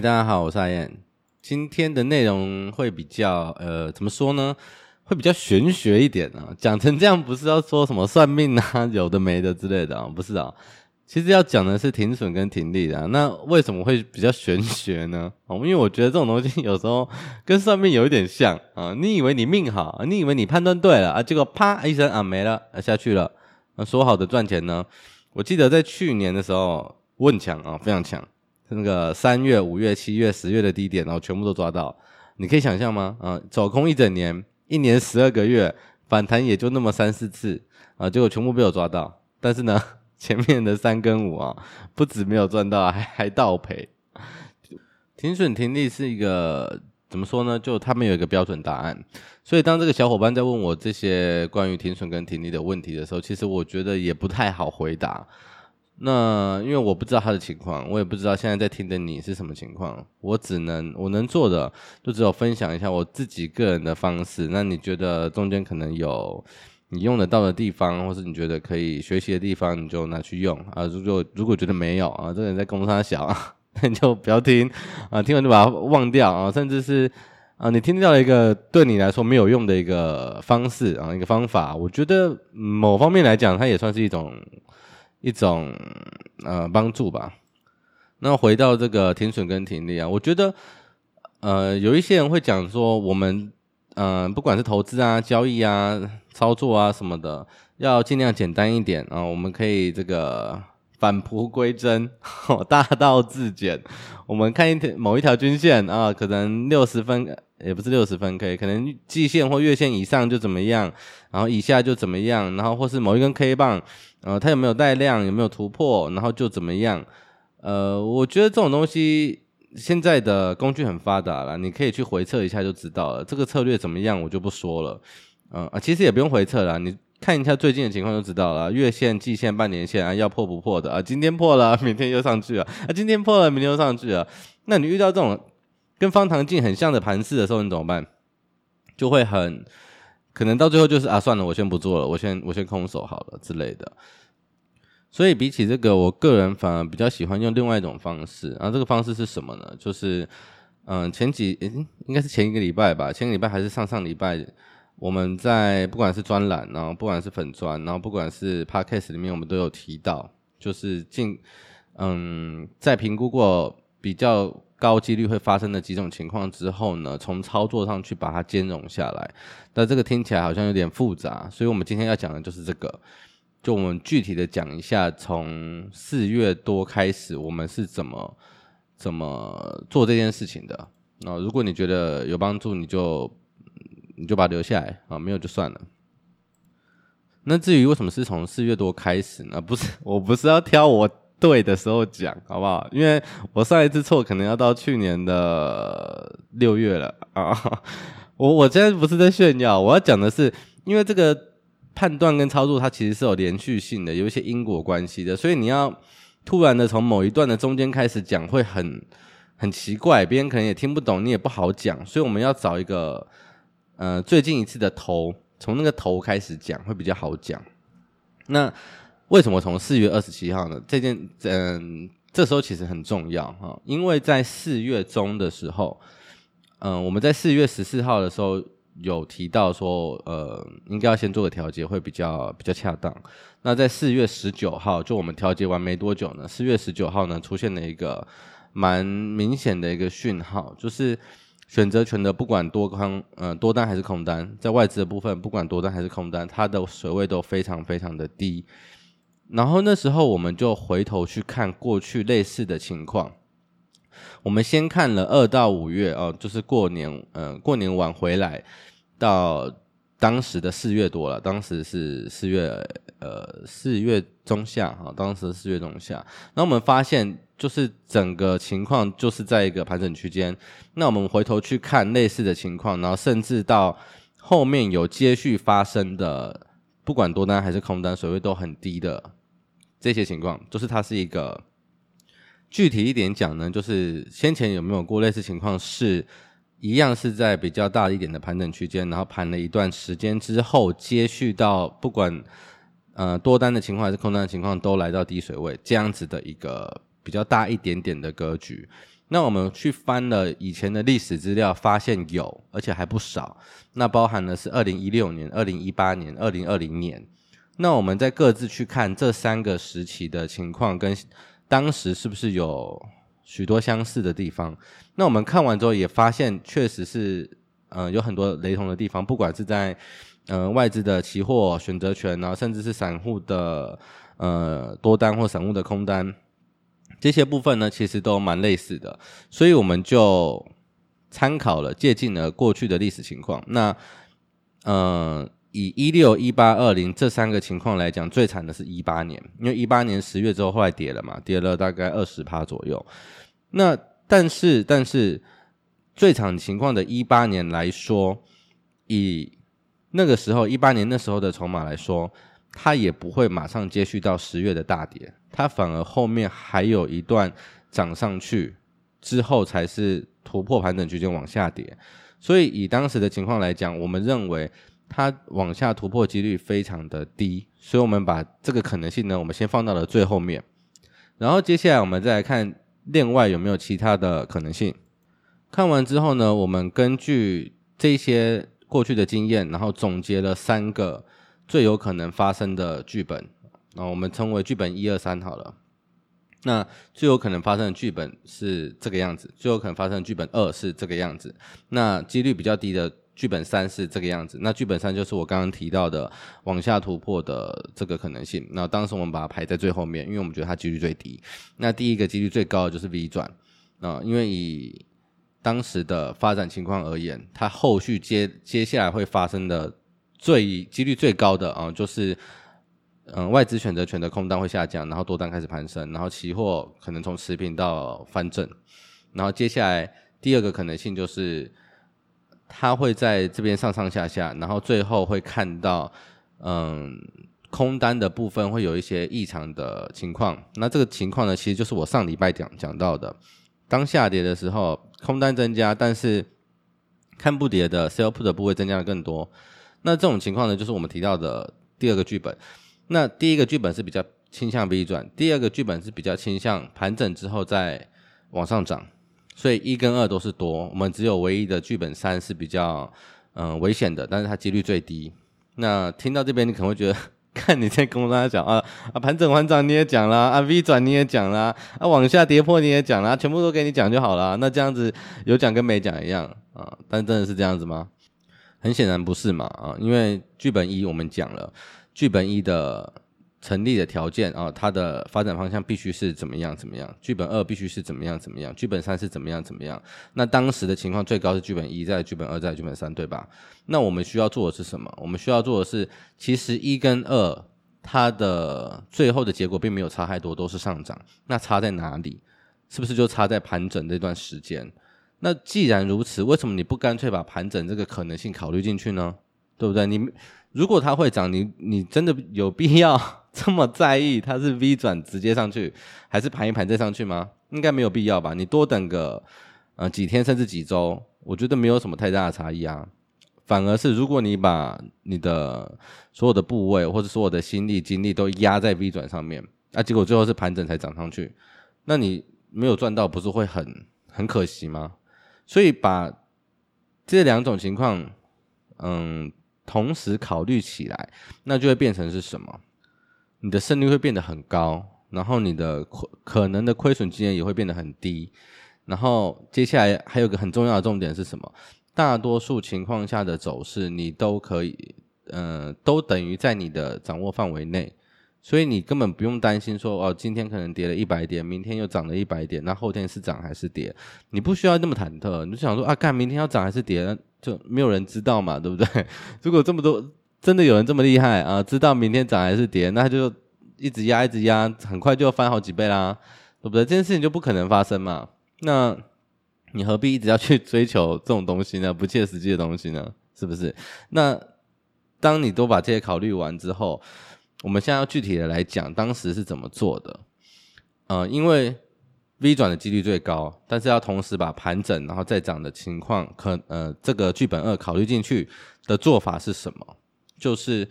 大家好，我是阿燕。今天的内容会比较呃，怎么说呢？会比较玄学一点啊。讲成这样，不是要说什么算命啊，有的没的之类的啊，不是啊。其实要讲的是停损跟停利的啊。那为什么会比较玄学呢？哦，因为我觉得这种东西有时候跟算命有一点像啊。你以为你命好，你以为你判断对了啊，结果啪一声啊没了啊下去了。那说好的赚钱呢？我记得在去年的时候，我很强啊，非常强。那个三月、五月、七月、十月的低点，然后全部都抓到。你可以想象吗？啊，走空一整年，一年十二个月，反弹也就那么三四次啊，结果全部被我抓到。但是呢，前面的三跟五啊，不止没有赚到，还还倒赔。停损停利是一个怎么说呢？就他们有一个标准答案。所以当这个小伙伴在问我这些关于停损跟停利的问题的时候，其实我觉得也不太好回答。那因为我不知道他的情况，我也不知道现在在听的你是什么情况。我只能我能做的就只有分享一下我自己个人的方式。那你觉得中间可能有？你用得到的地方，或是你觉得可以学习的地方，你就拿去用啊。如果如果觉得没有啊，这个人在公司小，那你就不要听啊，听完就把它忘掉啊。甚至是啊，你听到了一个对你来说没有用的一个方式啊，一个方法，我觉得某方面来讲，它也算是一种一种呃帮助吧。那回到这个停损跟停利啊，我觉得呃有一些人会讲说我们。嗯、呃，不管是投资啊、交易啊、操作啊什么的，要尽量简单一点啊。我们可以这个返璞归真，大道至简。我们看一条某一条均线啊，可能六十分，也不是六十分，可以可能季线或月线以上就怎么样，然后以下就怎么样，然后或是某一根 K 棒，呃，它有没有带量，有没有突破，然后就怎么样。呃，我觉得这种东西。现在的工具很发达了，你可以去回测一下就知道了。这个策略怎么样，我就不说了。嗯啊，其实也不用回测了，你看一下最近的情况就知道了。月线、季线、半年线啊，要破不破的啊？今天破了，明天又上去了啊！今天破了，明天又上去了。那你遇到这种跟方唐镜很像的盘势的时候，你怎么办？就会很可能到最后就是啊，算了，我先不做了，我先我先空手好了之类的。所以比起这个，我个人反而比较喜欢用另外一种方式。然后这个方式是什么呢？就是，嗯，前几应该是前一个礼拜吧，前个礼拜还是上上礼拜，我们在不管是专栏，然后不管是粉专，然后不管是 Podcast 里面，我们都有提到，就是进，嗯，在评估过比较高几率会发生的几种情况之后呢，从操作上去把它兼容下来。但这个听起来好像有点复杂，所以我们今天要讲的就是这个。就我们具体的讲一下，从四月多开始，我们是怎么怎么做这件事情的。那如果你觉得有帮助，你就你就把它留下来啊，没有就算了。那至于为什么是从四月多开始呢？不是，我不是要挑我对的时候讲，好不好？因为我上一次错可能要到去年的六月了啊。我我现在不是在炫耀，我要讲的是，因为这个。判断跟操作，它其实是有连续性的，有一些因果关系的，所以你要突然的从某一段的中间开始讲，会很很奇怪，别人可能也听不懂，你也不好讲，所以我们要找一个呃最近一次的头，从那个头开始讲会比较好讲。那为什么从四月二十七号呢？这件嗯、这时候其实很重要哈，因为在四月中的时候，嗯、我们在四月十四号的时候。有提到说，呃，应该要先做个调节，会比较比较恰当。那在四月十九号，就我们调节完没多久呢，四月十九号呢，出现了一个蛮明显的一个讯号，就是选择权的不管多空，呃，多单还是空单，在外资的部分，不管多单还是空单，它的水位都非常非常的低。然后那时候我们就回头去看过去类似的情况。我们先看了二到五月哦，就是过年，嗯、呃，过年晚回来到当时的四月多了，当时是四月，呃，四月中下哈，当时四月中下。那我们发现，就是整个情况就是在一个盘整区间。那我们回头去看类似的情况，然后甚至到后面有接续发生的，不管多单还是空单，水位都很低的这些情况，就是它是一个。具体一点讲呢，就是先前有没有过类似情况，是一样是在比较大一点的盘整区间，然后盘了一段时间之后，接续到不管呃多单的情况还是空单的情况，都来到低水位这样子的一个比较大一点点的格局。那我们去翻了以前的历史资料，发现有，而且还不少。那包含的是二零一六年、二零一八年、二零二零年。那我们再各自去看这三个时期的情况，跟当时是不是有许多相似的地方？那我们看完之后也发现，确实是，呃，有很多雷同的地方，不管是在。呃，外资的期货选择权，然后甚至是散户的呃多单或散户的空单，这些部分呢，其实都蛮类似的，所以我们就参考了、借鉴了过去的历史情况。那呃，以一六、一八、二零这三个情况来讲，最惨的是一八年，因为一八年十月之后后来跌了嘛，跌了大概二十趴左右。那但是但是最惨情况的一八年来说，以那个时候，一八年那时候的筹码来说，它也不会马上接续到十月的大跌，它反而后面还有一段涨上去，之后才是突破盘整区间往下跌。所以以当时的情况来讲，我们认为它往下突破几率非常的低，所以我们把这个可能性呢，我们先放到了最后面。然后接下来我们再来看另外有没有其他的可能性。看完之后呢，我们根据这些。过去的经验，然后总结了三个最有可能发生的剧本，那我们称为剧本一二三好了。那最有可能发生的剧本是这个样子，最有可能发生的剧本二是这个样子，那几率比较低的剧本三是这个样子。那剧本三就是我刚刚提到的往下突破的这个可能性。那当时我们把它排在最后面，因为我们觉得它几率最低。那第一个几率最高的就是 V 转啊，因为以当时的发展情况而言，它后续接接下来会发生的最几率最高的啊，就是嗯外资选择权的空单会下降，然后多单开始攀升，然后期货可能从持平到翻正，然后接下来第二个可能性就是它会在这边上上下下，然后最后会看到嗯空单的部分会有一些异常的情况，那这个情况呢，其实就是我上礼拜讲讲到的。当下跌的时候，空单增加，但是看不跌的 sell put 的部位增加的更多。那这种情况呢，就是我们提到的第二个剧本。那第一个剧本是比较倾向 V 转，第二个剧本是比较倾向盘整之后再往上涨。所以一跟二都是多，我们只有唯一的剧本三是比较嗯、危险的，但是它几率最低。那听到这边，你可能会觉得。看你在跟大家讲啊啊，盘整缓涨你也讲啦，啊 V 转你也讲啦，啊往下跌破你也讲啦，全部都给你讲就好了。那这样子有讲跟没讲一样啊？但真的是这样子吗？很显然不是嘛啊！因为剧本一我们讲了，剧本一的。成立的条件啊，它的发展方向必须是怎么样怎么样？剧本二必须是怎么样怎么样？剧本三是怎么样怎么样？那当时的情况最高是剧本一，再剧本二，再剧本三，对吧？那我们需要做的是什么？我们需要做的是，其实一跟二它的最后的结果并没有差太多，都是上涨。那差在哪里？是不是就差在盘整这段时间？那既然如此，为什么你不干脆把盘整这个可能性考虑进去呢？对不对？你如果它会涨，你你真的有必要？这么在意它是 V 转直接上去，还是盘一盘再上去吗？应该没有必要吧。你多等个呃几天甚至几周，我觉得没有什么太大的差异啊。反而是如果你把你的所有的部位或者所有的心力精力都压在 V 转上面，那、啊、结果最后是盘整才涨上去，那你没有赚到，不是会很很可惜吗？所以把这两种情况嗯同时考虑起来，那就会变成是什么？你的胜率会变得很高，然后你的亏可能的亏损金额也会变得很低，然后接下来还有个很重要的重点是什么？大多数情况下的走势你都可以，呃，都等于在你的掌握范围内，所以你根本不用担心说哦，今天可能跌了一百点，明天又涨了一百点，那后天是涨还是跌？你不需要那么忐忑，你就想说啊，看明天要涨还是跌，就没有人知道嘛，对不对？如果这么多。真的有人这么厉害啊？知道明天涨还是跌，那他就一直压，一直压，很快就翻好几倍啦，对不对？这件事情就不可能发生嘛。那你何必一直要去追求这种东西呢？不切实际的东西呢？是不是？那当你都把这些考虑完之后，我们现在要具体的来讲，当时是怎么做的？呃，因为 V 转的几率最高，但是要同时把盘整然后再涨的情况，可呃这个剧本二考虑进去的做法是什么？就是，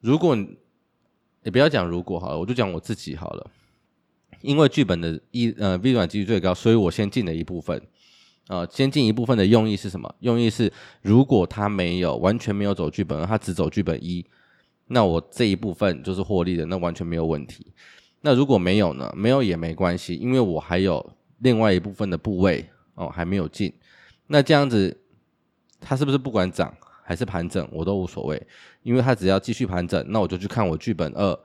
如果你不要讲如果好了，我就讲我自己好了。因为剧本的一呃 V 转几率最高，所以我先进了一部分。呃，先进一部分的用意是什么？用意是如果他没有完全没有走剧本，他只走剧本一，那我这一部分就是获利的，那完全没有问题。那如果没有呢？没有也没关系，因为我还有另外一部分的部位哦还没有进。那这样子，他是不是不管涨还是盘整，我都无所谓，因为他只要继续盘整，那我就去看我剧本二。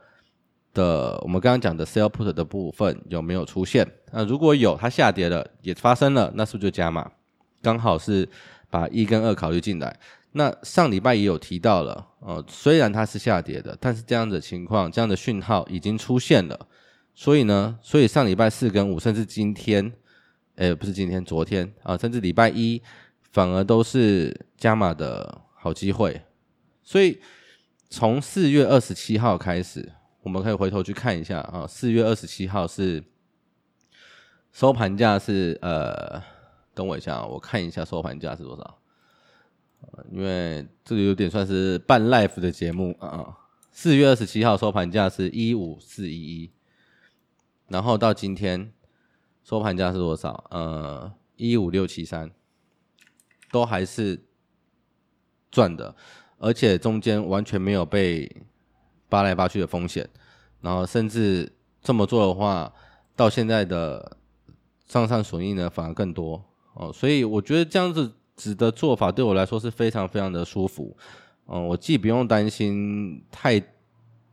的我们刚刚讲的 sell put 的部分有没有出现？那如果有，它下跌了也发生了，那是不是就加码？刚好是把一跟二考虑进来。那上礼拜也有提到了，呃，虽然它是下跌的，但是这样的情况，这样的讯号已经出现了。所以呢，所以上礼拜四跟五，甚至今天，诶，不是今天，昨天啊，甚至礼拜一，反而都是加码的好机会。所以从四月二十七号开始。我们可以回头去看一下啊，四月二十七号是收盘价是呃，等我一下，我看一下收盘价是多少，因为这个有点算是半 live 的节目啊。四月二十七号收盘价是一五四一一，然后到今天收盘价是多少？呃，一五六七三，都还是赚的，而且中间完全没有被。扒来扒去的风险，然后甚至这么做的话，到现在的账上损益呢反而更多哦，所以我觉得这样子子的做法对我来说是非常非常的舒服，嗯，我既不用担心太，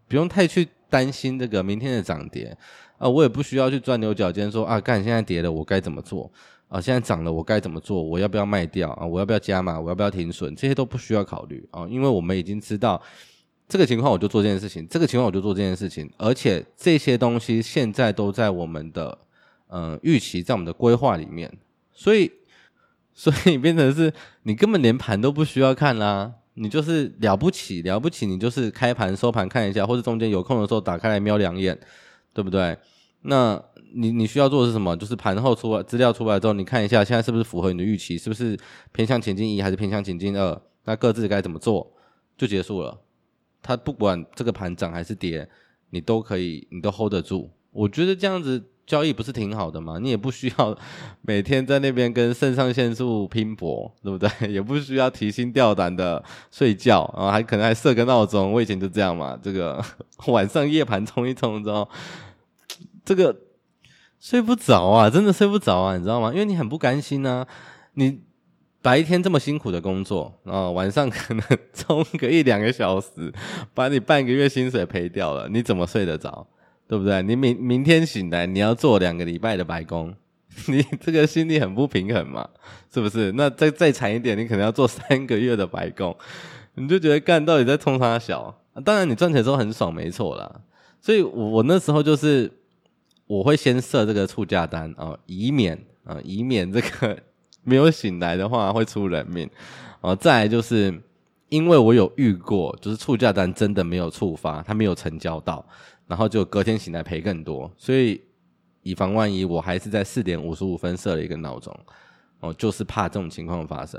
不用太去担心这个明天的涨跌啊，我也不需要去钻牛角尖说啊，干现在跌了我该怎么做啊，现在涨了我该怎么做，我要不要卖掉啊，我要不要加码，我要不要停损，这些都不需要考虑啊，因为我们已经知道。这个情况我就做这件事情，这个情况我就做这件事情，而且这些东西现在都在我们的呃预期，在我们的规划里面，所以所以变成是你根本连盘都不需要看啦，你就是了不起了不起，你就是开盘收盘看一下，或者中间有空的时候打开来瞄两眼，对不对？那你你需要做的是什么？就是盘后出来资料出来之后，你看一下现在是不是符合你的预期，是不是偏向前进一还是偏向前进二？那各自该怎么做就结束了。它不管这个盘涨还是跌，你都可以，你都 hold 得住。我觉得这样子交易不是挺好的吗？你也不需要每天在那边跟肾上腺素拼搏，对不对？也不需要提心吊胆的睡觉，然后还可能还设个闹钟。我以前就这样嘛，这个 晚上夜盘冲一冲之后，这个睡不着啊，真的睡不着啊，你知道吗？因为你很不甘心啊，你。白天这么辛苦的工作，然后晚上可能 冲个一两个小时，把你半个月薪水赔掉了，你怎么睡得着？对不对？你明明天醒来，你要做两个礼拜的白工，你这个心里很不平衡嘛？是不是？那再再惨一点，你可能要做 三个月的白工，你就觉得干到底在冲啥小？当然你赚钱的时候很爽，没错啦。所以我我那时候就是我会先设这个促价单啊、以免啊、以免这个。没有醒来的话会出人命，哦，再来就是因为我有遇过，就是促价单真的没有触发，他没有成交到，然后就隔天醒来赔更多，所以以防万一，我还是在四点五十五分设了一个闹钟，哦，就是怕这种情况发生。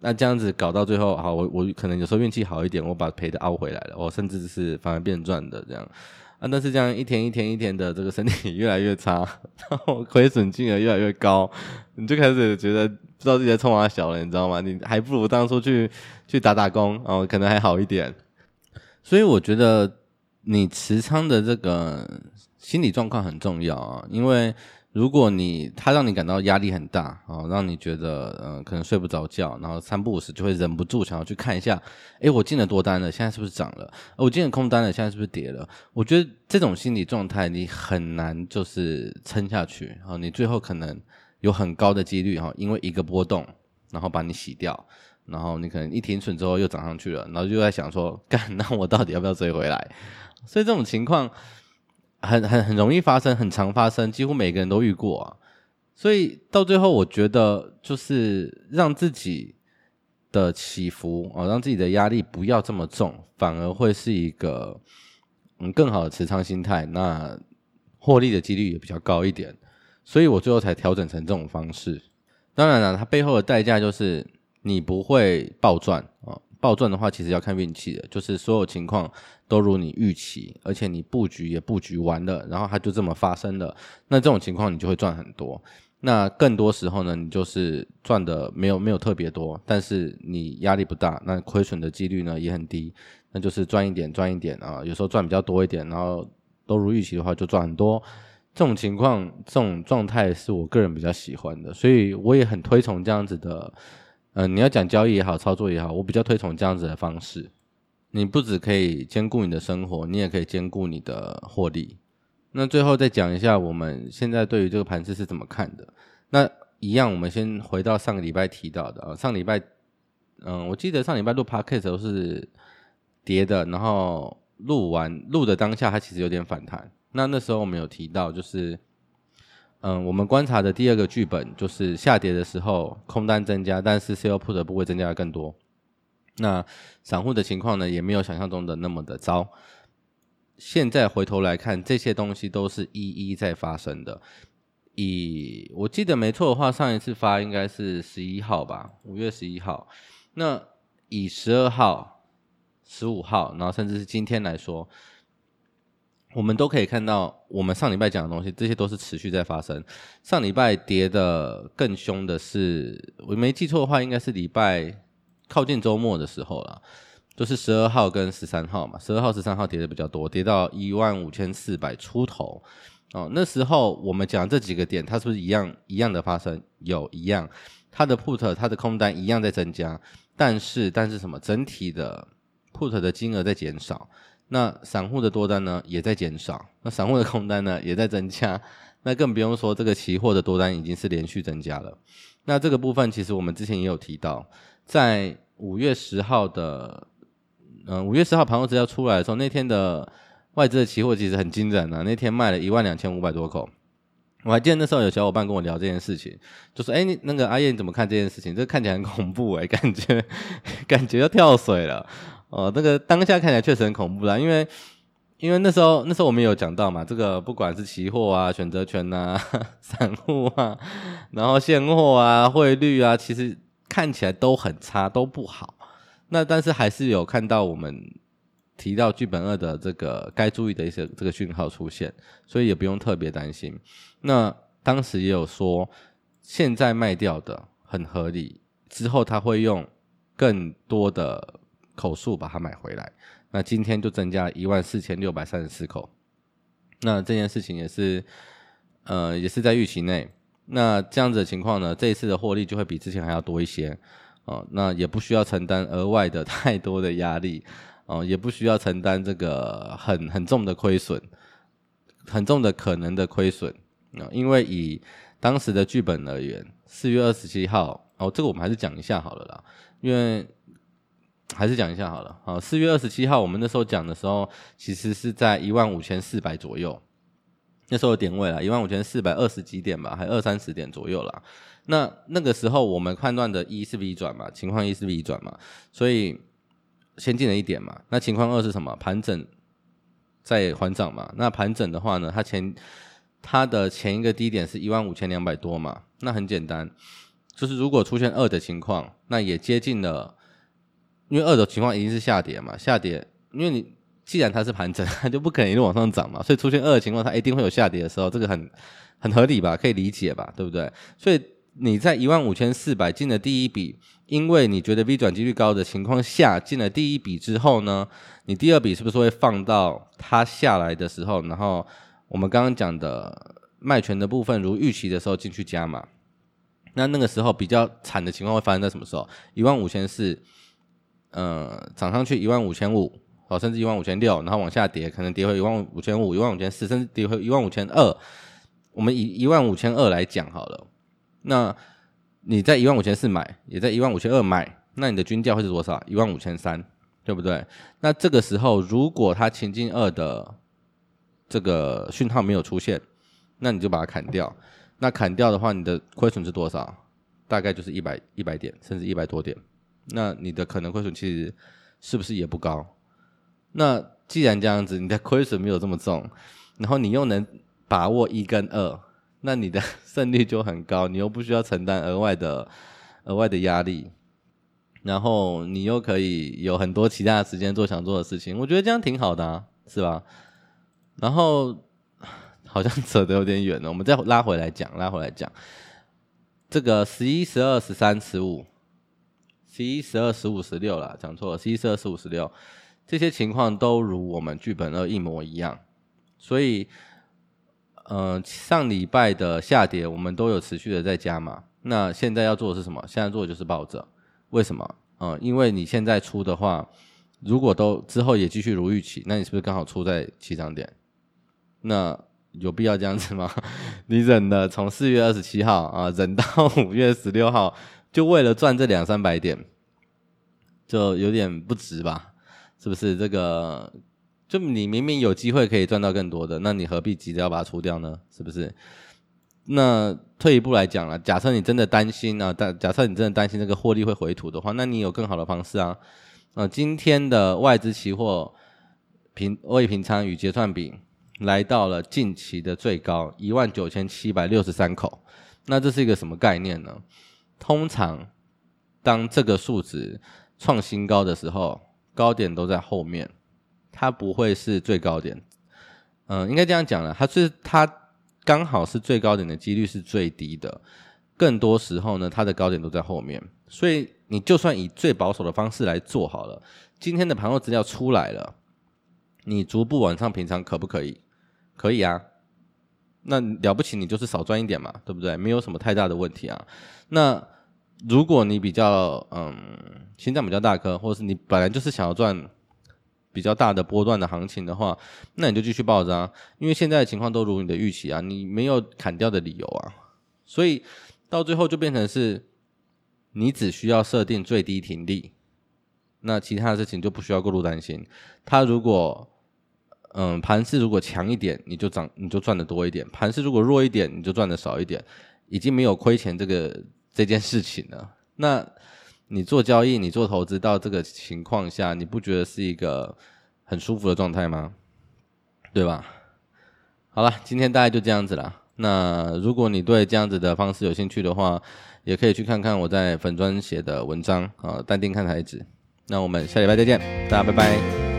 那这样子搞到最后，好，我我可能有时候运气好一点，我把赔的凹回来了，我甚至是反而变赚的这样。啊，但是这样一天一天一天的，这个身体越来越差，然后亏损金额越来越高，你就开始觉得不知道自己在冲啊小了，你知道吗？你还不如当初去去打打工，哦，可能还好一点。所以我觉得你持仓的这个心理状况很重要啊，因为。如果你他让你感到压力很大啊，让你觉得嗯、可能睡不着觉，然后三不五时就会忍不住想要去看一下，诶，我进了多单了，现在是不是涨了？我进了空单了，现在是不是跌了？我觉得这种心理状态你很难就是撑下去啊，你最后可能有很高的几率哈，因为一个波动，然后把你洗掉，然后你可能一停损之后又涨上去了，然后就在想说，干，那我到底要不要追回来？所以这种情况。很很很容易发生，很常发生，几乎每个人都遇过啊。所以到最后，我觉得就是让自己的起伏啊，让自己的压力不要这么重，反而会是一个嗯更好的持仓心态，那获利的几率也比较高一点。所以我最后才调整成这种方式。当然了，它背后的代价就是你不会暴赚啊。暴赚的话，其实要看运气的，就是所有情况都如你预期，而且你布局也布局完了，然后它就这么发生了，那这种情况你就会赚很多。那更多时候呢，你就是赚的没有没有特别多，但是你压力不大，那亏损的几率呢也很低，那就是赚一点赚一点啊，有时候赚比较多一点，然后都如预期的话就赚很多。这种情况这种状态是我个人比较喜欢的，所以我也很推崇这样子的。嗯、你要讲交易也好，操作也好，我比较推崇这样子的方式。你不只可以兼顾你的生活，你也可以兼顾你的获利。那最后再讲一下，我们现在对于这个盘势是怎么看的？那一样，我们先回到上个礼拜提到的啊，上礼拜，嗯，我记得上礼拜录 podcast 都是跌的，然后录完录的当下，它其实有点反弹。那那时候我们有提到，就是。嗯，我们观察的第二个剧本就是下跌的时候空单增加，但是 sell put 的部位增加的更多。那散户的情况呢，也没有想象中的那么的糟。现在回头来看，这些东西都是一一在发生的。以我记得没错的话，上一次发应该是十一号吧，五月十一号。那以十二号、十五号，然后甚至是今天来说。我们都可以看到，我们上礼拜讲的东西，这些都是持续在发生。上礼拜跌的更凶的是，我没记错的话，应该是礼拜靠近周末的时候了，就是十二号跟十三号嘛。十二号、十三号跌的比较多，跌到一万五千四百出头。哦，那时候我们讲这几个点，它是不是一样一样的发生？有一样，它的 put 它的空单一样在增加，但是但是什么？整体的 put 的金额在减少。那散户的多单呢，也在减少，那散户的空单呢，也在增加，那更不用说这个期货的多单已经是连续增加了。那这个部分其实我们之前也有提到，在五月十号的，嗯、五月十号盘后资料出来的时候，那天的外资的期货其实很惊人啊，那天卖了一万两千五百多口。我还记得那时候有小伙伴跟我聊这件事情，就说：“哎，你那个阿叶你怎么看这件事情？这看起来很恐怖哎，感觉 感觉要跳水了。”哦，那个当下看起来确实很恐怖啦，因为因为那时候那时候我们有讲到嘛，这个不管是期货啊、选择权呐、散户啊，然后现货啊、汇率啊，其实看起来都很差，都不好。那但是还是有看到我们提到剧本二的这个该注意的一些这个讯号出现，所以也不用特别担心。那当时也有说，现在卖掉的很合理，之后他会用更多的。口数把它买回来，那今天就增加一万四千六百三十四口，那这件事情也是，呃，也是在预期内。那这样子的情况呢，这一次的获利就会比之前还要多一些，哦、那也不需要承担额外的太多的压力，哦、也不需要承担这个很很重的亏损，很重的可能的亏损，啊、因为以当时的剧本而言，四月二十七号，哦，这个我们还是讲一下好了啦，因为。还是讲一下好了。好，四月二十七号，我们那时候讲的时候，其实是在一万五千四百左右，那时候的点位了，一万五千四百二十几点吧，还二三十点左右啦。那那个时候我们判断的一是 V 转嘛，情况一是 V 转嘛，所以先进了一点嘛。那情况二是什么？盘整在缓涨嘛。那盘整的话呢，它前它的前一个低点是一万五千两百多嘛。那很简单，就是如果出现二的情况，那也接近了。因为二的情况一定是下跌嘛，下跌，因为你既然它是盘整，它就不可能一路往上涨嘛，所以出现二的情况，它一定会有下跌的时候，这个很很合理吧，可以理解吧，对不对？所以你在一万五千四百进了第一笔，因为你觉得 V 转机率高的情况下进了第一笔之后呢，你第二笔是不是会放到它下来的时候，然后我们刚刚讲的卖权的部分如预期的时候进去加嘛？那那个时候比较惨的情况会发生在什么时候？一万五千四。呃，涨上去一万五千五，哦，甚至一万五千六，然后往下跌，可能跌回一万五千五、一万五千四，甚至跌回一万五千二。我们以一万五千二来讲好了，那你在一万五千四买，也在一万五千二买，那你的均价会是多少？一万五千三，对不对？那这个时候，如果它前进二的这个讯号没有出现，那你就把它砍掉。那砍掉的话，你的亏损是多少？大概就是一百一百点，甚至一百多点。那你的可能亏损其实是不是也不高？那既然这样子，你的亏损没有这么重，然后你又能把握一跟二，那你的 胜率就很高，你又不需要承担额外的额外的压力。然后你又可以有很多其他的时间做想做的事情，我觉得这样挺好的啊，是吧？然后 好像 扯得有点远了，我们再拉回来讲，拉回来讲这个十一、十二、十三、十五、十一、十二、十五、十六啦，讲错了，十一、十二、十五、十六这些情况都如我们剧本二一模一样，所以，呃，上礼拜的下跌我们都有持续的在加嘛，那现在要做的是什么？现在做的就是抱着。为什么？嗯，因为你现在出的话，如果都之后也继续如预期，那你是不是刚好出在起涨点？那有必要这样子吗？你忍了从四月二十七号啊，忍到五月十六号，就为了赚这两三百点，就有点不值吧？是不是？这个就你明明有机会可以赚到更多的，那你何必急着要把它出掉呢？是不是？那退一步来讲了，假设你真的担心啊，但假设你真的担心这个获利会回吐的话，那你有更好的方式啊。呃，今天的外资期货平未平仓与结算比来到了近期的最高一万九千七百六十三口，那这是一个什么概念呢？通常当这个数值创新高的时候，高点都在后面，它不会是最高点。嗯、应该这样讲了，它是它。刚好是最高点的几率是最低的，更多时候呢，它的高点都在后面，所以你就算以最保守的方式来做好了，今天的盘后资料出来了，你逐步往上平仓可不可以？可以啊，那了不起你就是少赚一点嘛，对不对？没有什么太大的问题啊。那如果你比较嗯心脏比较大颗，或者是你本来就是想要赚。比较大的波段的行情的话，那你就继续爆着啊，因为现在的情况都如你的预期啊，你没有砍掉的理由啊，所以到最后就变成是，你只需要设定最低停利，那其他的事情就不需要过度担心。它如果嗯盘势如果强一点，你就涨你就赚的多一点；盘势如果弱一点，你就赚的少一点，已经没有亏钱这个这件事情呢。那。你做交易，你做投资到这个情况下，你不觉得是一个很舒服的状态吗？对吧？好了，今天大概就这样子了。那如果你对这样子的方式有兴趣的话，也可以去看看我在粉专写的文章啊，淡定看台子。那我们下礼拜再见，大家拜拜。